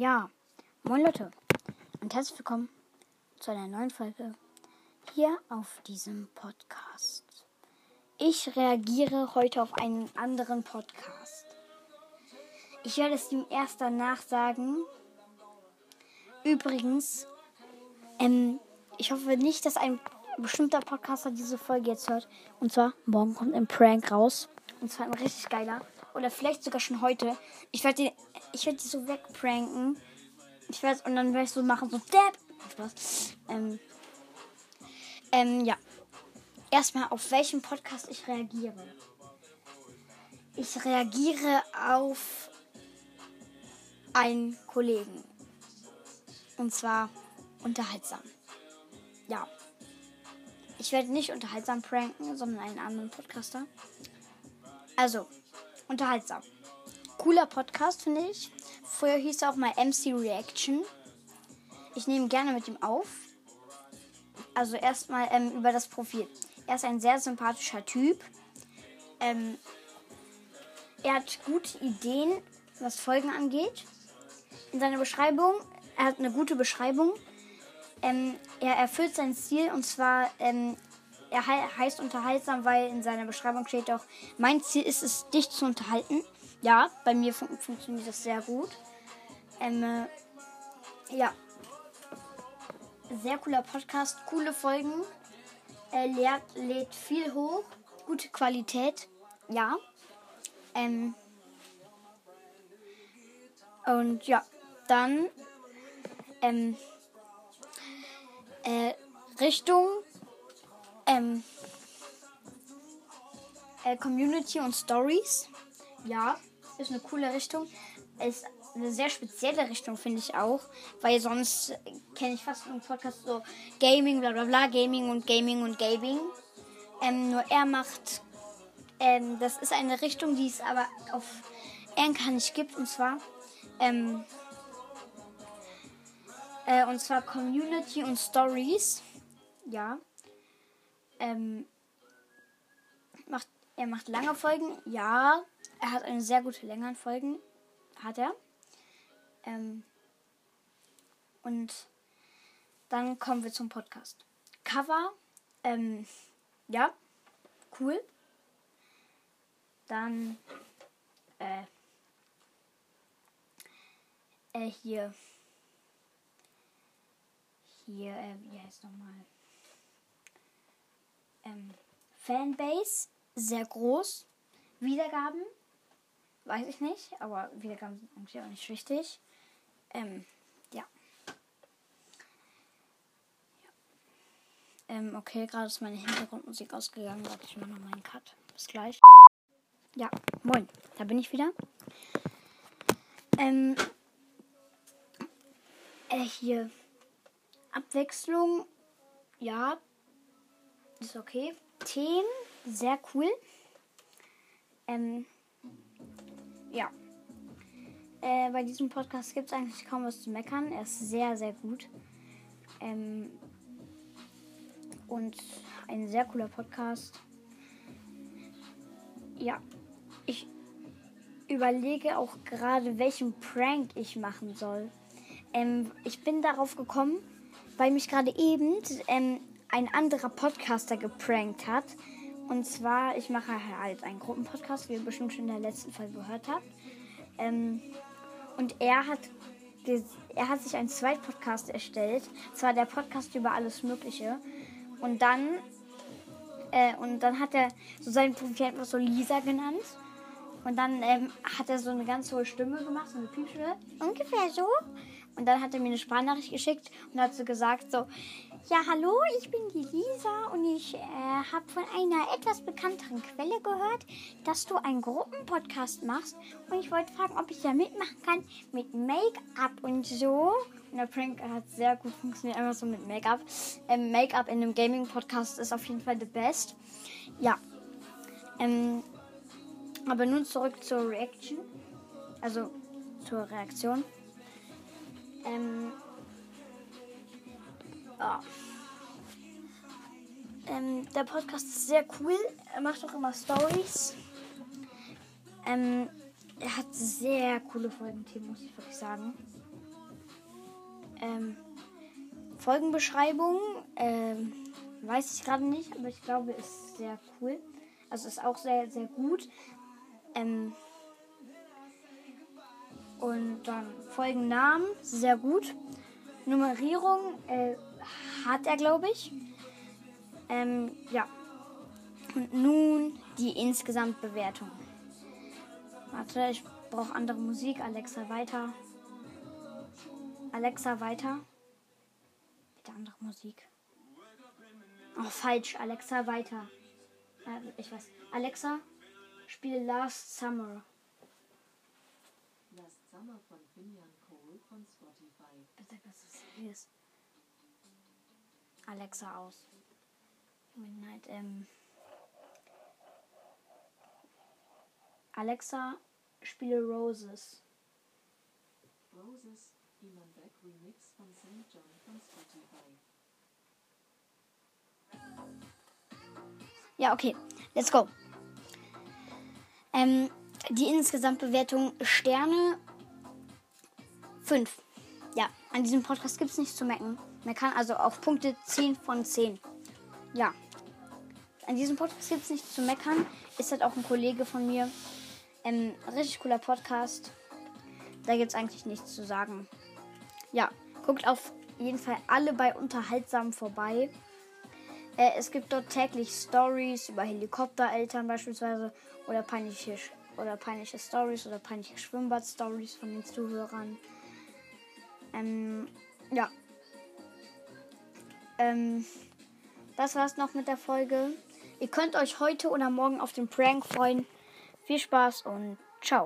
Ja, moin Leute und herzlich willkommen zu einer neuen Folge hier auf diesem Podcast. Ich reagiere heute auf einen anderen Podcast. Ich werde es ihm erst danach sagen. Übrigens, ähm, ich hoffe nicht, dass ein bestimmter Podcaster diese Folge jetzt hört. Und zwar, morgen kommt ein Prank raus. Und zwar ein richtig geiler. Oder vielleicht sogar schon heute. Ich werde die, ich werde die so wegpranken. Ich werde und dann werde ich so machen, so Dab. Spaß. Ähm, ähm, ja. Erstmal, auf welchen Podcast ich reagiere. Ich reagiere auf einen Kollegen. Und zwar unterhaltsam. Ja. Ich werde nicht unterhaltsam pranken, sondern einen anderen Podcaster. Also, unterhaltsam. Cooler Podcast, finde ich. Früher hieß er auch mal MC Reaction. Ich nehme gerne mit ihm auf. Also erstmal ähm, über das Profil. Er ist ein sehr sympathischer Typ. Ähm, er hat gute Ideen, was Folgen angeht. In seiner Beschreibung, er hat eine gute Beschreibung. Ähm, er erfüllt sein Ziel und zwar, ähm, er he heißt unterhaltsam, weil in seiner Beschreibung steht auch, mein Ziel ist es, dich zu unterhalten. Ja, bei mir fun funktioniert das sehr gut. Ähm, äh, ja. Sehr cooler Podcast, coole Folgen. Er lädt, lädt viel hoch, gute Qualität. Ja. Ähm, und ja, dann ähm, äh, Richtung ähm, äh, Community und Stories. Ja, ist eine coole Richtung. Ist eine sehr spezielle Richtung, finde ich auch. Weil sonst kenne ich fast einen Podcast so Gaming, bla bla bla, Gaming und Gaming und Gaming. Ähm, nur er macht, ähm, das ist eine Richtung, die es aber auf Anchor nicht gibt. Und zwar, ähm, äh, und zwar Community und Stories. Ja. Ähm, macht, er macht lange Folgen. Ja. Er hat eine sehr gute Länge an Folgen. Hat er. Ähm, und dann kommen wir zum Podcast. Cover. Ähm, ja. Cool. Dann äh, äh, hier hier, äh, wie heißt nochmal? Ähm, Fanbase, sehr groß. Wiedergaben, weiß ich nicht, aber Wiedergaben sind eigentlich auch nicht wichtig. Ähm, ja. ja. Ähm, okay, gerade ist meine Hintergrundmusik ausgegangen. Warte, ich mache nochmal einen Cut. Bis gleich. Ja, moin, da bin ich wieder. Ähm, äh, hier Abwechslung, ja, ist okay. Themen, sehr cool. Ähm, ja. Äh, bei diesem Podcast gibt es eigentlich kaum was zu meckern. Er ist sehr, sehr gut. Ähm, und ein sehr cooler Podcast. Ja, ich überlege auch gerade, welchen Prank ich machen soll. Ähm, ich bin darauf gekommen, weil mich gerade eben ähm, ein anderer Podcaster geprankt hat. Und zwar, ich mache halt einen Gruppenpodcast, wie ihr bestimmt schon in der letzten Folge gehört habt. Ähm, und er hat, er hat sich einen Zweitpodcast erstellt. Zwar der Podcast über alles Mögliche. Und dann, äh, und dann hat er so sein Profil einfach so Lisa genannt. Und dann ähm, hat er so eine ganz hohe Stimme gemacht, so eine Piepstimme. Ungefähr so. Und dann hat er mir eine Sprachnachricht geschickt und hat so gesagt so, ja hallo, ich bin die Lisa und ich äh, habe von einer etwas bekannteren Quelle gehört, dass du einen Gruppenpodcast machst und ich wollte fragen, ob ich da mitmachen kann mit Make-up und so. Der Prank hat sehr gut funktioniert, einfach so mit Make-up. Ähm, Make-up in einem Gaming-Podcast ist auf jeden Fall the best. Ja. Ähm, aber nun zurück zur Reaction. Also zur Reaktion. Ähm, ja. Ähm, der Podcast ist sehr cool. Er macht auch immer Stories. Ähm, er hat sehr coole Folgenthemen, muss ich wirklich sagen. Ähm, Folgenbeschreibung, ähm, weiß ich gerade nicht, aber ich glaube, ist sehr cool. Also ist auch sehr, sehr gut. Ähm, und dann Folgennamen, sehr gut. Nummerierung äh, hat er, glaube ich. Ähm, ja. Und nun die Insgesamtbewertung. Warte, ich brauche andere Musik. Alexa weiter. Alexa weiter. Bitte andere Musik. Oh, falsch. Alexa weiter. Äh, ich weiß. Alexa, spiele Last Summer. Last Summer von Finian Cole von Spotify. Bitte, das ist seriös. Alexa aus. Midnight, ähm. Alexa, spiele Roses. Roses, Iman Beck Remix von St. John von Spotify. Ja, okay. Let's go. Ähm, die Insgesamtbewertung Sterne 5. Ja, an diesem Podcast gibt es nichts zu mecken. Man kann also auf Punkte 10 von 10. Ja. An diesem Podcast gibt es nichts zu meckern. Ist halt auch ein Kollege von mir. Ähm, richtig cooler Podcast. Da gibt es eigentlich nichts zu sagen. Ja, guckt auf jeden Fall alle bei Unterhaltsam vorbei. Äh, es gibt dort täglich Stories über Helikoptereltern beispielsweise oder peinliche, oder peinliche Stories oder peinliche Schwimmbad-Stories von den Zuhörern. Ähm, ja. Ähm, das war's noch mit der Folge. Ihr könnt euch heute oder morgen auf den Prank freuen. Viel Spaß und ciao.